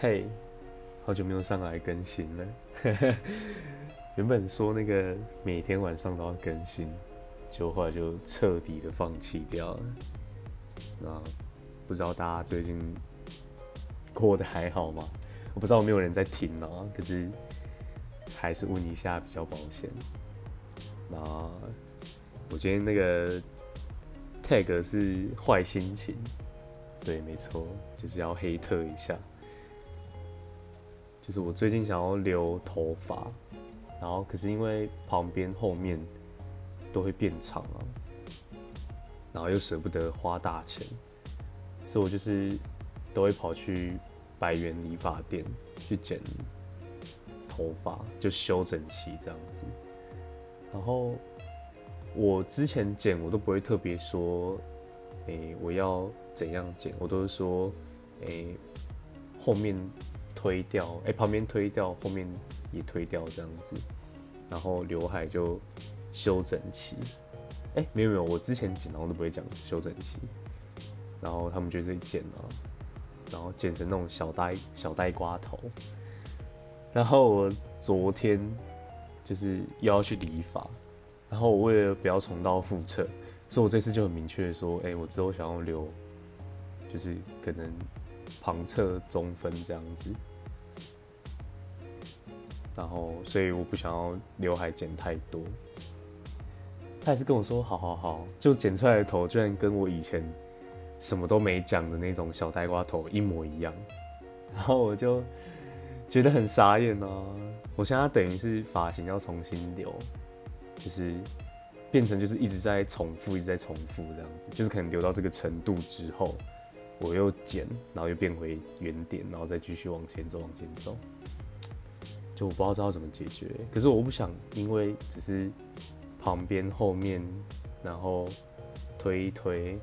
嘿，好久没有上来更新了。原本说那个每天晚上都要更新，结果后来就彻底的放弃掉了。那不知道大家最近过得还好吗？我不知道有没有人在听啊，可是还是问一下比较保险。那我今天那个 tag 是坏心情，对，没错，就是要黑特一下。就是我最近想要留头发，然后可是因为旁边后面都会变长啊，然后又舍不得花大钱，所以我就是都会跑去百元理发店去剪头发，就修整齐这样子。然后我之前剪我都不会特别说，诶，我要怎样剪，我都是说，诶，后面推掉，诶，旁边推掉，后面也推掉这样子，然后刘海就修整齐。哎，没有没有，我之前剪然后都不会讲修整齐，然后他们就是剪啊，然后剪成那种小呆小呆瓜头，然后我昨天。就是又要去理发，然后我为了不要重蹈覆辙，所以我这次就很明确的说，哎，我之后想要留，就是可能旁侧中分这样子，然后所以我不想要刘海剪太多。他还是跟我说，好好好，就剪出来的头居然跟我以前什么都没讲的那种小呆瓜头一模一样，然后我就觉得很傻眼啊。我现在等于是发型要重新留，就是变成就是一直在重复，一直在重复这样子，就是可能留到这个程度之后，我又剪，然后又变回原点，然后再继续往前走，往前走，就我不知道知道怎么解决。可是我不想因为只是旁边后面，然后推一推，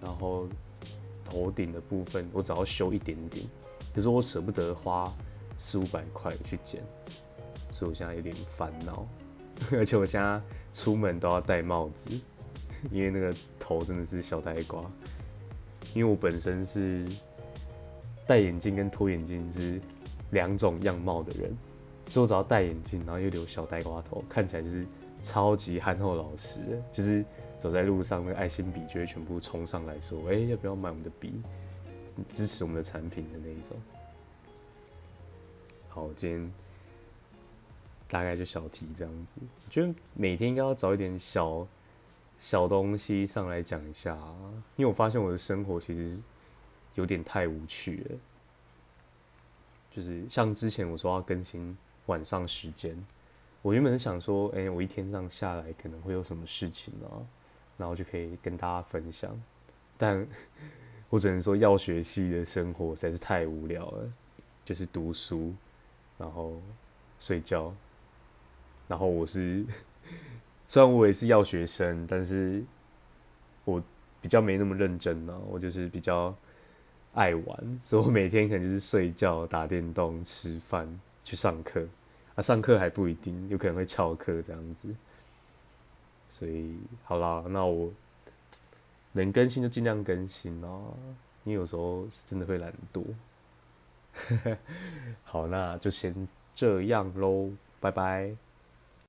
然后头顶的部分我只要修一点点，可是我舍不得花。四五百块去剪，所以我现在有点烦恼，而且我现在出门都要戴帽子，因为那个头真的是小呆瓜。因为我本身是戴眼镜跟脱眼镜是两种样貌的人，所以我只要戴眼镜，然后又留小呆瓜头，看起来就是超级憨厚老实，就是走在路上那个爱心笔就会全部冲上来说：“哎，要不要买我们的笔？支持我们的产品的那一种。”好，今天大概就小提这样子。我觉得每天应该要找一点小小东西上来讲一下，因为我发现我的生活其实有点太无趣了。就是像之前我说要更新晚上时间，我原本想说，哎，我一天这样下来可能会有什么事情啊，然后就可以跟大家分享。但 我只能说，药学系的生活实在是太无聊了，就是读书。然后睡觉，然后我是虽然我也是要学生，但是我比较没那么认真呢。我就是比较爱玩，所以我每天可能就是睡觉、打电动、吃饭、去上课。啊，上课还不一定，有可能会翘课这样子。所以好啦，那我能更新就尽量更新哦，因为有时候是真的会懒惰。好，那就先这样喽，拜拜。